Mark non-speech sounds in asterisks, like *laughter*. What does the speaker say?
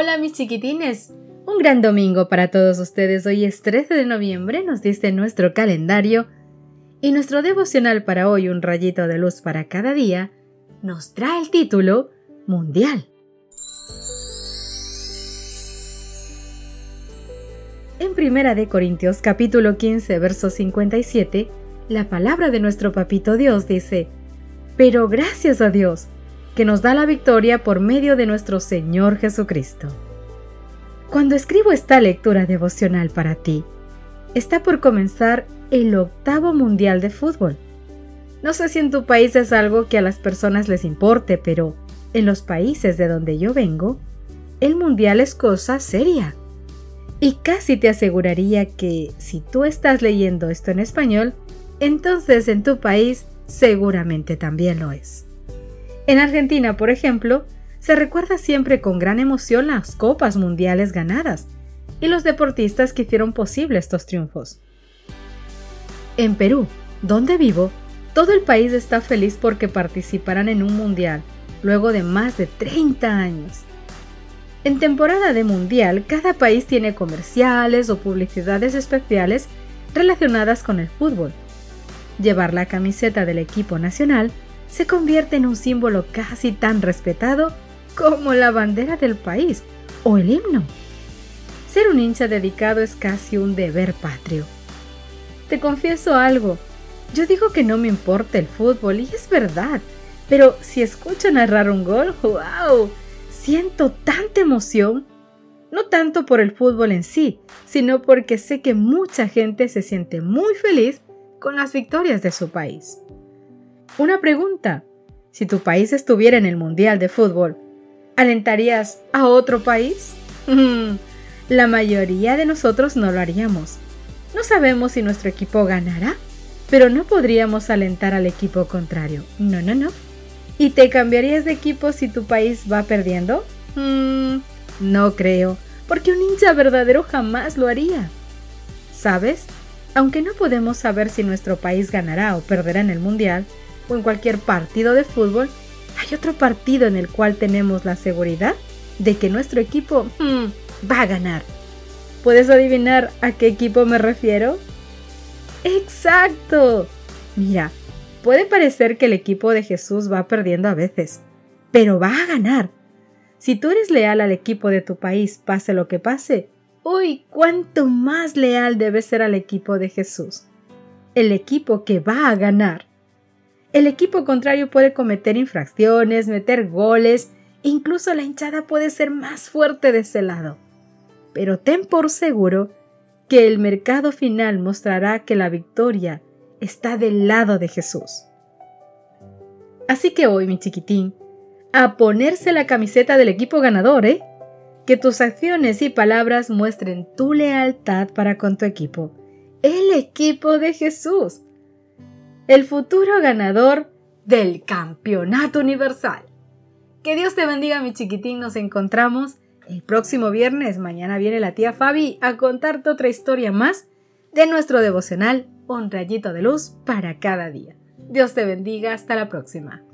Hola, mis chiquitines. Un gran domingo para todos ustedes. Hoy es 13 de noviembre, nos dice nuestro calendario. Y nuestro devocional para hoy, un rayito de luz para cada día, nos trae el título Mundial. En Primera de Corintios capítulo 15, verso 57, la palabra de nuestro papito Dios dice, Pero gracias a Dios, que nos da la victoria por medio de nuestro Señor Jesucristo. Cuando escribo esta lectura devocional para ti, está por comenzar el octavo Mundial de Fútbol. No sé si en tu país es algo que a las personas les importe, pero en los países de donde yo vengo, el Mundial es cosa seria. Y casi te aseguraría que si tú estás leyendo esto en español, entonces en tu país seguramente también lo es. En Argentina, por ejemplo, se recuerda siempre con gran emoción las copas mundiales ganadas y los deportistas que hicieron posible estos triunfos. En Perú, donde vivo, todo el país está feliz porque participarán en un mundial, luego de más de 30 años. En temporada de mundial, cada país tiene comerciales o publicidades especiales relacionadas con el fútbol. Llevar la camiseta del equipo nacional se convierte en un símbolo casi tan respetado como la bandera del país o el himno. Ser un hincha dedicado es casi un deber patrio. Te confieso algo, yo digo que no me importa el fútbol y es verdad, pero si escucho narrar un gol, wow, siento tanta emoción. No tanto por el fútbol en sí, sino porque sé que mucha gente se siente muy feliz con las victorias de su país. Una pregunta. Si tu país estuviera en el Mundial de Fútbol, ¿alentarías a otro país? *laughs* La mayoría de nosotros no lo haríamos. No sabemos si nuestro equipo ganará, pero no podríamos alentar al equipo contrario. No, no, no. ¿Y te cambiarías de equipo si tu país va perdiendo? Mm, no creo, porque un hincha verdadero jamás lo haría. ¿Sabes? Aunque no podemos saber si nuestro país ganará o perderá en el Mundial, o en cualquier partido de fútbol, hay otro partido en el cual tenemos la seguridad de que nuestro equipo hmm, va a ganar. ¿Puedes adivinar a qué equipo me refiero? ¡Exacto! Mira, puede parecer que el equipo de Jesús va perdiendo a veces, pero va a ganar. Si tú eres leal al equipo de tu país, pase lo que pase, uy, cuánto más leal debes ser al equipo de Jesús. El equipo que va a ganar el equipo contrario puede cometer infracciones, meter goles, incluso la hinchada puede ser más fuerte de ese lado. Pero ten por seguro que el mercado final mostrará que la victoria está del lado de Jesús. Así que hoy, mi chiquitín, a ponerse la camiseta del equipo ganador, ¿eh? Que tus acciones y palabras muestren tu lealtad para con tu equipo, el equipo de Jesús el futuro ganador del Campeonato Universal. Que Dios te bendiga, mi chiquitín. Nos encontramos el próximo viernes. Mañana viene la tía Fabi a contarte otra historia más de nuestro devocional Un rayito de luz para cada día. Dios te bendiga. Hasta la próxima.